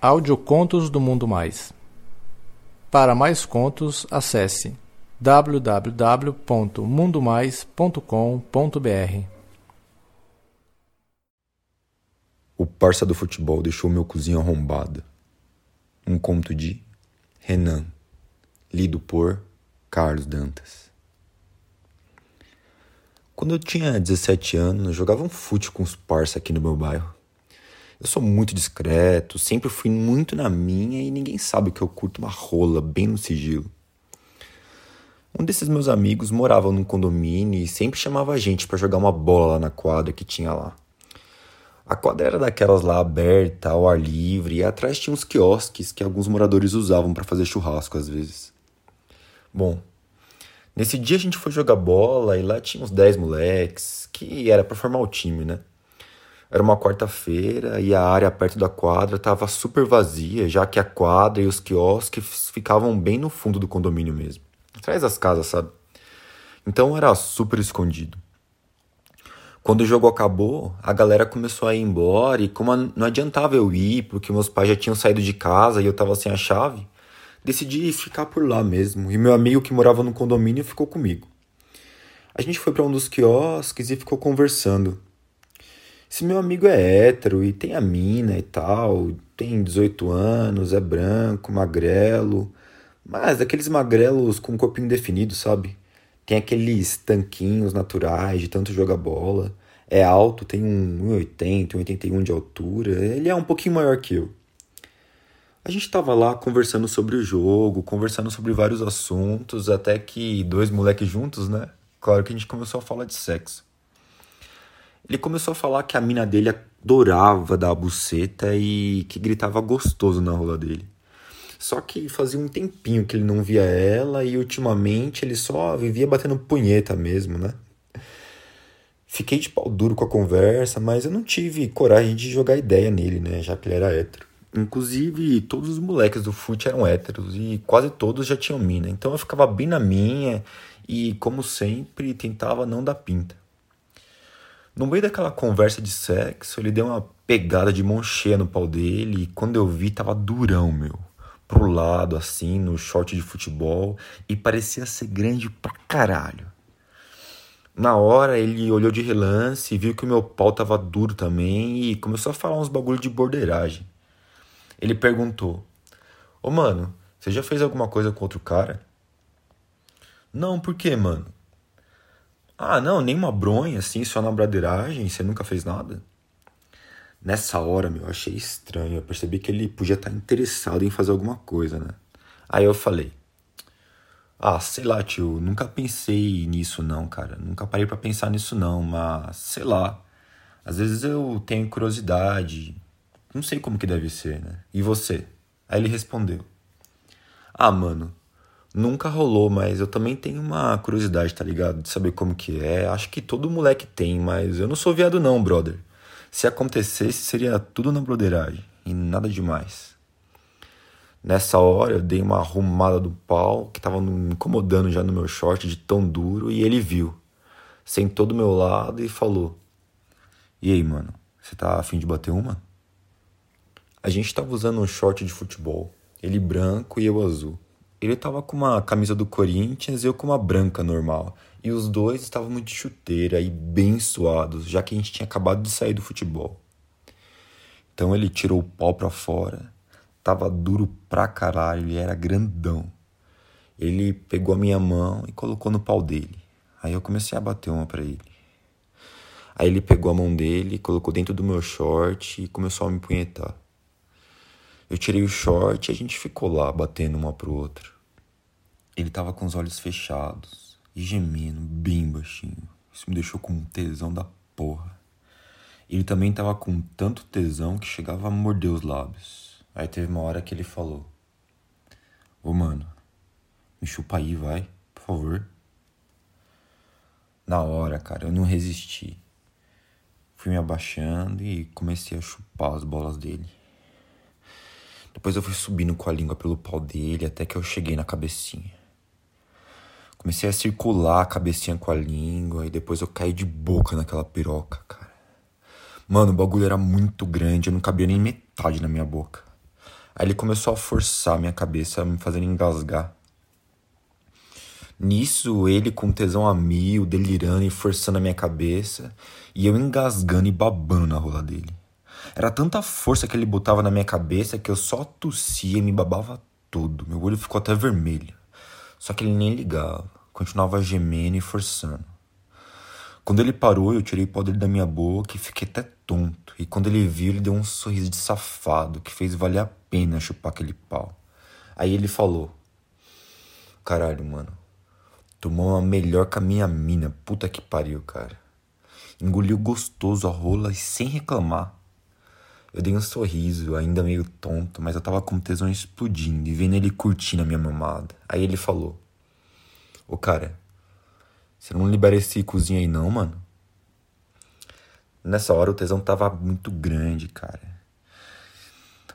Audiocontos do Mundo Mais. Para mais contos, acesse www.mundomais.com.br. O parça do futebol deixou meu cozinho arrombado. Um conto de Renan, lido por Carlos Dantas. Quando eu tinha 17 anos, jogava um fute com os parça aqui no meu bairro. Eu sou muito discreto, sempre fui muito na minha e ninguém sabe que eu curto uma rola bem no sigilo. Um desses meus amigos morava num condomínio e sempre chamava a gente para jogar uma bola lá na quadra que tinha lá. A quadra era daquelas lá aberta, ao ar livre, e atrás tinha uns quiosques que alguns moradores usavam para fazer churrasco às vezes. Bom, nesse dia a gente foi jogar bola e lá tinha uns 10 moleques, que era para formar o time, né? Era uma quarta-feira e a área perto da quadra estava super vazia, já que a quadra e os quiosques ficavam bem no fundo do condomínio mesmo, atrás das casas, sabe? Então era super escondido. Quando o jogo acabou, a galera começou a ir embora e como não adiantava eu ir, porque meus pais já tinham saído de casa e eu tava sem a chave, decidi ficar por lá mesmo. E meu amigo que morava no condomínio ficou comigo. A gente foi para um dos quiosques e ficou conversando. Esse meu amigo é hétero e tem a mina e tal, tem 18 anos, é branco, magrelo, mas daqueles magrelos com corpinho definido, sabe? Tem aqueles tanquinhos naturais de tanto jogar bola. É alto, tem um 1,80, 1,81 de altura. Ele é um pouquinho maior que eu. A gente tava lá conversando sobre o jogo, conversando sobre vários assuntos, até que dois moleques juntos, né? Claro que a gente começou a falar de sexo. Ele começou a falar que a mina dele adorava dar a buceta e que gritava gostoso na rola dele. Só que fazia um tempinho que ele não via ela e ultimamente ele só vivia batendo punheta mesmo, né? Fiquei de pau duro com a conversa, mas eu não tive coragem de jogar ideia nele, né? Já que ele era hétero. Inclusive, todos os moleques do fute eram héteros e quase todos já tinham mina. Então eu ficava bem na minha e, como sempre, tentava não dar pinta. No meio daquela conversa de sexo, ele deu uma pegada de mão cheia no pau dele e quando eu vi tava durão, meu. Pro lado, assim, no short de futebol e parecia ser grande pra caralho. Na hora ele olhou de relance e viu que o meu pau tava duro também e começou a falar uns bagulho de borderagem. Ele perguntou: Ô mano, você já fez alguma coisa com outro cara? Não, por quê, mano? Ah, não, nem uma bronha assim, só na bradeiragem, você nunca fez nada? Nessa hora, meu, eu achei estranho. Eu percebi que ele podia estar interessado em fazer alguma coisa, né? Aí eu falei: Ah, sei lá, tio, nunca pensei nisso não, cara. Nunca parei para pensar nisso não, mas sei lá. Às vezes eu tenho curiosidade. Não sei como que deve ser, né? E você? Aí ele respondeu: Ah, mano, Nunca rolou, mas eu também tenho uma curiosidade, tá ligado? De saber como que é. Acho que todo moleque tem, mas eu não sou viado não, brother. Se acontecesse, seria tudo na broderagem e nada demais. Nessa hora eu dei uma arrumada do pau que tava me incomodando já no meu short de tão duro e ele viu. Sentou do meu lado e falou: E aí, mano, você tá afim de bater uma? A gente tava usando um short de futebol, ele branco e eu azul. Ele tava com uma camisa do Corinthians e eu com uma branca normal. E os dois estavam de chuteira e bem suados, já que a gente tinha acabado de sair do futebol. Então ele tirou o pau pra fora. Tava duro pra caralho, ele era grandão. Ele pegou a minha mão e colocou no pau dele. Aí eu comecei a bater uma pra ele. Aí ele pegou a mão dele, colocou dentro do meu short e começou a me punhetar. Eu tirei o short e a gente ficou lá batendo uma pro outro. Ele tava com os olhos fechados e gemendo bem baixinho. Isso me deixou com um tesão da porra. Ele também tava com tanto tesão que chegava a morder os lábios. Aí teve uma hora que ele falou: Ô mano, me chupa aí, vai, por favor. Na hora, cara, eu não resisti. Fui me abaixando e comecei a chupar as bolas dele. Depois eu fui subindo com a língua pelo pau dele até que eu cheguei na cabecinha. Comecei a circular a cabecinha com a língua e depois eu caí de boca naquela piroca, cara. Mano, o bagulho era muito grande, eu não cabia nem metade na minha boca. Aí ele começou a forçar minha cabeça, me fazendo engasgar. Nisso, ele com tesão a mil, delirando e forçando a minha cabeça, e eu engasgando e babando na rola dele. Era tanta força que ele botava na minha cabeça que eu só tossia e me babava todo. Meu olho ficou até vermelho. Só que ele nem ligava, continuava gemendo e forçando. Quando ele parou, eu tirei o pau dele da minha boca e fiquei até tonto. E quando ele viu, ele deu um sorriso de safado que fez valer a pena chupar aquele pau. Aí ele falou: Caralho, mano, tomou uma melhor com a minha mina, puta que pariu, cara. Engoliu gostoso a rola e sem reclamar. Eu dei um sorriso, ainda meio tonto, mas eu tava com tesão explodindo e vendo ele curtindo a minha mamada. Aí ele falou: Ô cara, você não libera esse cozinho aí não, mano? Nessa hora o tesão tava muito grande, cara.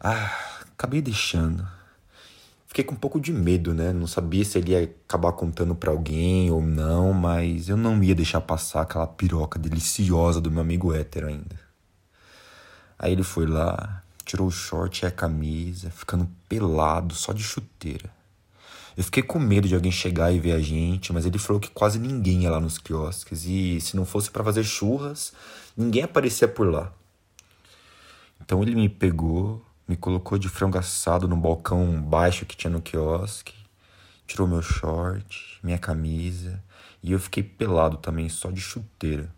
Ah, acabei deixando. Fiquei com um pouco de medo, né? Não sabia se ele ia acabar contando para alguém ou não, mas eu não ia deixar passar aquela piroca deliciosa do meu amigo hétero ainda. Aí ele foi lá, tirou o short e a camisa, ficando pelado, só de chuteira. Eu fiquei com medo de alguém chegar e ver a gente, mas ele falou que quase ninguém ia lá nos quiosques e se não fosse para fazer churras, ninguém aparecia por lá. Então ele me pegou, me colocou de frango assado no balcão baixo que tinha no quiosque, tirou meu short, minha camisa e eu fiquei pelado também, só de chuteira.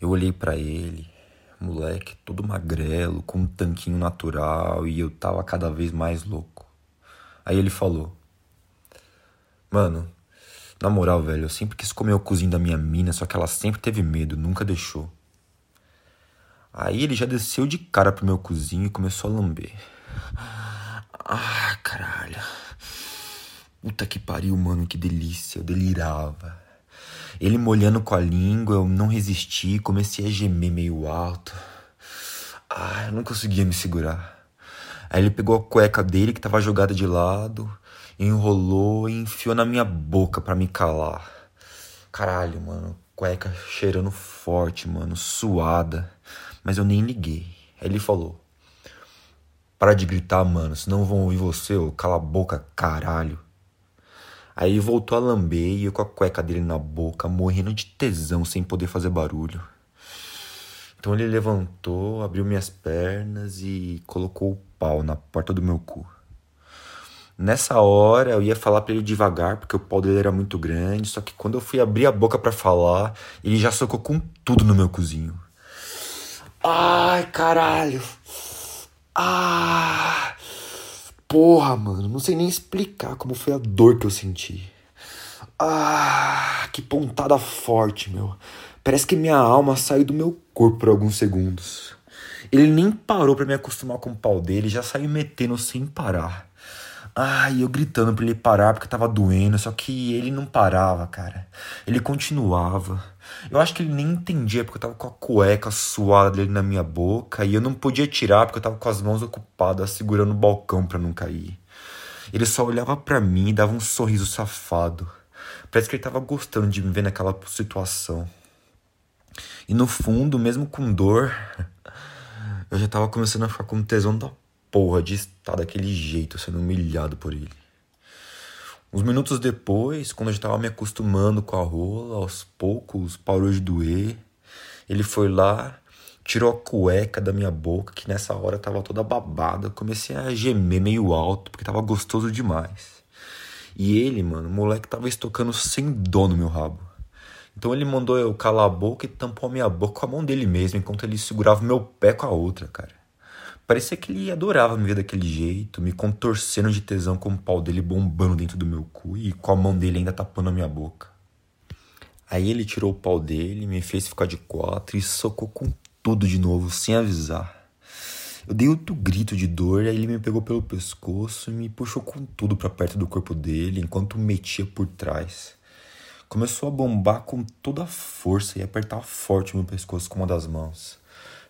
Eu olhei para ele, moleque, todo magrelo, com um tanquinho natural e eu tava cada vez mais louco. Aí ele falou: Mano, na moral, velho, eu sempre quis comer o cozinho da minha mina, só que ela sempre teve medo, nunca deixou. Aí ele já desceu de cara pro meu cozinho e começou a lamber. Ah, caralho. Puta que pariu, mano, que delícia. Eu delirava. Ele molhando com a língua, eu não resisti, comecei a gemer meio alto. Ah, eu não conseguia me segurar. Aí ele pegou a cueca dele que tava jogada de lado, enrolou e enfiou na minha boca para me calar. Caralho, mano, cueca cheirando forte, mano, suada. Mas eu nem liguei. Aí ele falou: Para de gritar, mano, senão vão ouvir você, ô, cala a boca, caralho. Aí voltou a lamber e eu com a cueca dele na boca, morrendo de tesão sem poder fazer barulho. Então ele levantou, abriu minhas pernas e colocou o pau na porta do meu cu. Nessa hora eu ia falar para ele devagar, porque o pau dele era muito grande, só que quando eu fui abrir a boca para falar, ele já socou com tudo no meu cozinho. Ai, caralho. Ah! Porra, mano, não sei nem explicar como foi a dor que eu senti. Ah, que pontada forte, meu. Parece que minha alma saiu do meu corpo por alguns segundos. Ele nem parou para me acostumar com o pau dele, já saiu metendo sem parar. Ai, eu gritando pra ele parar porque tava doendo, só que ele não parava, cara. Ele continuava. Eu acho que ele nem entendia porque eu tava com a cueca suada dele na minha boca e eu não podia tirar porque eu tava com as mãos ocupadas segurando o balcão para não cair. Ele só olhava para mim e dava um sorriso safado. Parece que ele tava gostando de me ver naquela situação. E no fundo, mesmo com dor, eu já tava começando a ficar com tesão da porra de estar daquele jeito, sendo humilhado por ele. Uns minutos depois, quando eu já tava me acostumando com a rola, aos poucos parou de doer. Ele foi lá, tirou a cueca da minha boca, que nessa hora tava toda babada. Comecei a gemer meio alto, porque tava gostoso demais. E ele, mano, o moleque tava estocando sem dó no meu rabo. Então ele mandou eu calar a boca e tampou a minha boca com a mão dele mesmo, enquanto ele segurava meu pé com a outra, cara. Parecia que ele adorava me ver daquele jeito, me contorcendo de tesão com o pau dele bombando dentro do meu cu e com a mão dele ainda tapando a minha boca. Aí ele tirou o pau dele, me fez ficar de quatro e socou com tudo de novo, sem avisar. Eu dei outro grito de dor, aí ele me pegou pelo pescoço e me puxou com tudo para perto do corpo dele, enquanto metia por trás começou a bombar com toda a força e apertar forte o meu pescoço com uma das mãos.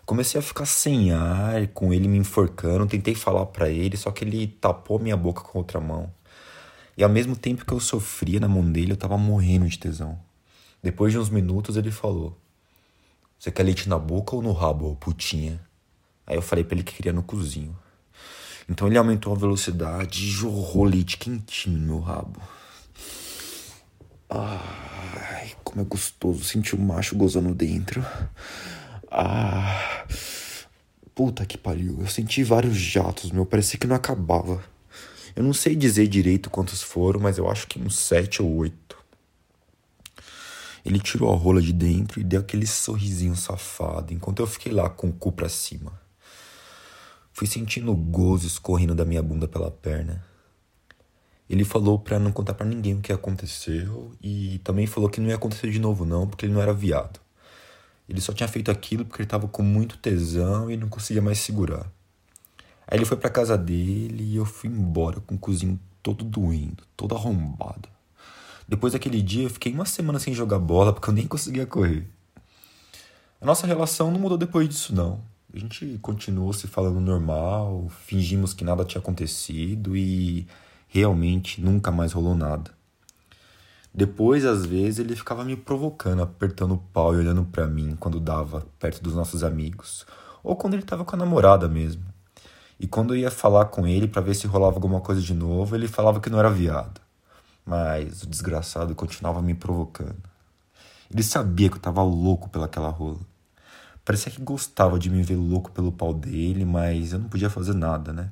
Comecei a ficar sem ar, com ele me enforcando, tentei falar para ele, só que ele tapou minha boca com outra mão. E ao mesmo tempo que eu sofria na mão dele, eu tava morrendo de tesão. Depois de uns minutos ele falou: Você quer leite na boca ou no rabo, putinha? Aí eu falei pra ele que queria no cozinho. Então ele aumentou a velocidade e jorrou leite quentinho no meu rabo. Ai, como é gostoso sentir o macho gozando dentro. Ah. Puta que pariu. Eu senti vários jatos, meu. Parecia que não acabava. Eu não sei dizer direito quantos foram, mas eu acho que uns sete ou oito. Ele tirou a rola de dentro e deu aquele sorrisinho safado, enquanto eu fiquei lá com o cu pra cima. Fui sentindo o gozo escorrendo da minha bunda pela perna. Ele falou pra não contar para ninguém o que aconteceu e também falou que não ia acontecer de novo não, porque ele não era viado. Ele só tinha feito aquilo porque ele tava com muito tesão e não conseguia mais segurar. Aí ele foi pra casa dele e eu fui embora com o cozinho todo doendo, todo arrombado. Depois daquele dia eu fiquei uma semana sem jogar bola porque eu nem conseguia correr. A nossa relação não mudou depois disso não. A gente continuou se falando normal, fingimos que nada tinha acontecido e realmente nunca mais rolou nada. Depois, às vezes, ele ficava me provocando, apertando o pau e olhando para mim quando dava perto dos nossos amigos, ou quando ele tava com a namorada mesmo. E quando eu ia falar com ele para ver se rolava alguma coisa de novo, ele falava que não era viado. Mas o desgraçado continuava me provocando. Ele sabia que eu tava louco pelaquela rola. Parecia que gostava de me ver louco pelo pau dele, mas eu não podia fazer nada, né?